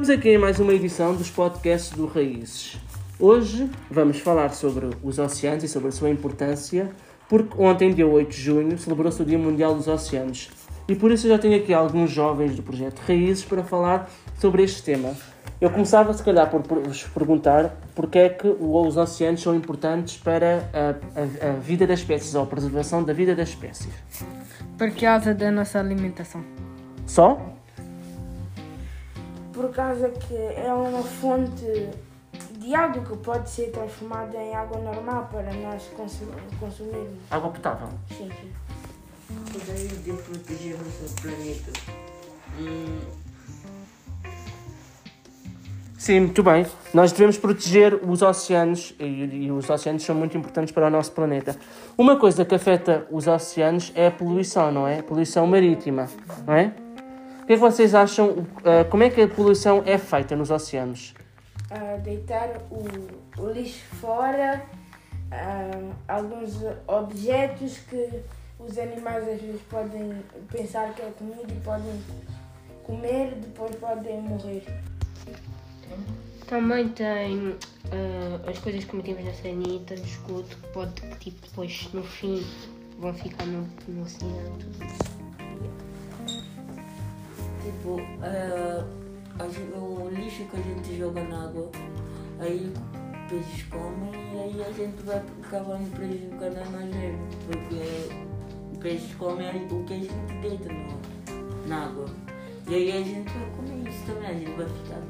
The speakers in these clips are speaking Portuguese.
Estamos aqui em mais uma edição dos podcasts do Raízes. Hoje vamos falar sobre os oceanos e sobre a sua importância, porque ontem, dia 8 de junho, celebrou-se o Dia Mundial dos Oceanos. E por isso eu já tenho aqui alguns jovens do projeto Raízes para falar sobre este tema. Eu começava, se calhar, por vos perguntar porque é que os oceanos são importantes para a, a, a vida das espécies, ou a preservação da vida das espécies. Por causa da nossa alimentação. Só? Por causa que é uma fonte de água que pode ser transformada em água normal para nós consumirmos. Água potável? Sim, sim. Poderia de proteger nosso planeta. Hum. Sim, muito bem. Nós devemos proteger os oceanos e, e, os oceanos são muito importantes para o nosso planeta. Uma coisa que afeta os oceanos é a poluição, não é? A poluição marítima, não é? Que é que vocês acham? Uh, como é que a poluição é feita nos oceanos? Uh, deitar o, o, lixo fora, uh, alguns objetos que os animais às vezes podem pensar que é comida e podem comer, depois podem morrer. Também tem as coisas que metemos na sanita, no esgoto, que pode, tipo, depois no fim vão ficar no, no oceano. Tipo, uh, o lixo que a gente joga na água, aí peixes comem e aí a gente vai acabar prejudicando a nós mesmos, porque peixes comem o que a gente deita no, na água. E aí a gente vai comer isso também, a gente vai ficar.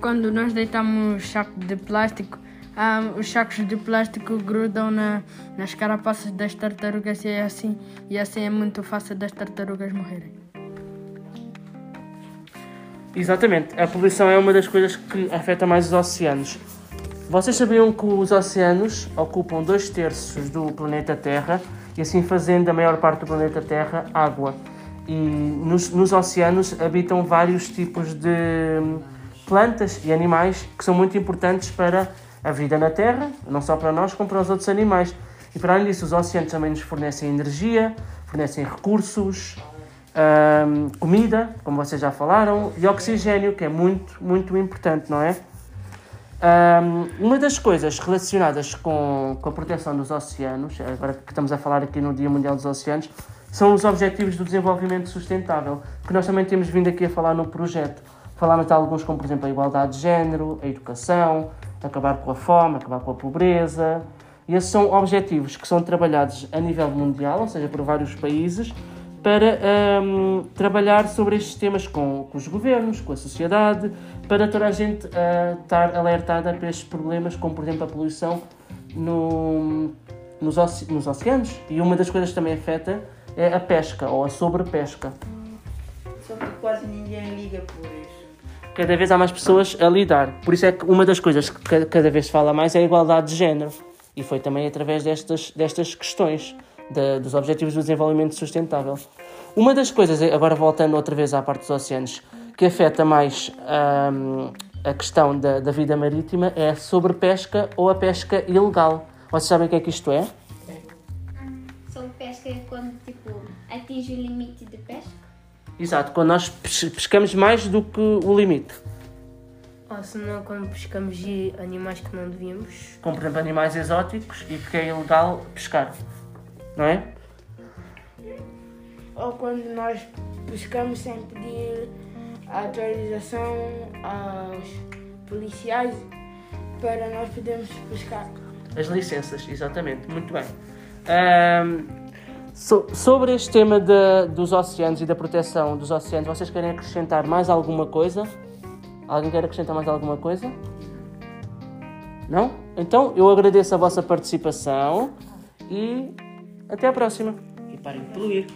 Quando nós deitamos saco de plástico, um, os sacos de plástico grudam na, nas carapaças das tartarugas e é assim, e assim é muito fácil das tartarugas morrerem. Exatamente, a poluição é uma das coisas que afeta mais os oceanos. Vocês sabiam que os oceanos ocupam dois terços do planeta Terra e assim fazendo a maior parte do planeta Terra água. E nos, nos oceanos habitam vários tipos de plantas e animais que são muito importantes para a vida na Terra, não só para nós, como para os outros animais. E para além disso, os oceanos também nos fornecem energia, fornecem recursos, um, comida, como vocês já falaram, e oxigênio, que é muito, muito importante, não é? Um, uma das coisas relacionadas com, com a proteção dos oceanos, agora que estamos a falar aqui no Dia Mundial dos Oceanos, são os Objetivos do Desenvolvimento Sustentável, que nós também temos vindo aqui a falar no projeto. Falámos de alguns, como por exemplo a igualdade de género, a educação, acabar com a fome, acabar com a pobreza. E esses são objetivos que são trabalhados a nível mundial, ou seja, por vários países, para um, trabalhar sobre estes temas com, com, os governos, com a sociedade, para toda a gente uh, estar alertada para estes problemas, como por exemplo a poluição no, nos, oce nos oceanos. E uma das coisas que também afeta é a pesca ou a sobrepesca. Só que quase ninguém liga por isso. Cada vez há mais pessoas a lidar. Por isso é que uma das coisas que cada vez se fala mais é a igualdade de género. E foi também através destas, destas questões de, dos Objetivos do Desenvolvimento Sustentável. Uma das coisas, agora voltando outra vez à parte dos oceanos, que afeta mais um, a questão da, da, vida marítima é a sobrepesca ou a pesca ilegal. Vocês sabem o que é que isto é? Sobre pesca é quando tipo, atinge o limite de pesca? Exato, quando nós pescamos mais do que o limite. Ou se não, quando pescamos animais que não devíamos. Como por exemplo animais exóticos e que é ilegal pescar não é? Ou quando nós buscamos sem pedir autorização aos policiais para nós podermos pescar. As licenças, exatamente, muito bem. Um, so, sobre este tema de, dos oceanos e da proteção dos oceanos, vocês querem acrescentar mais alguma coisa? Alguém quer acrescentar mais alguma coisa? Não? Então eu agradeço a vossa participação e até a próxima. E parem de poluir.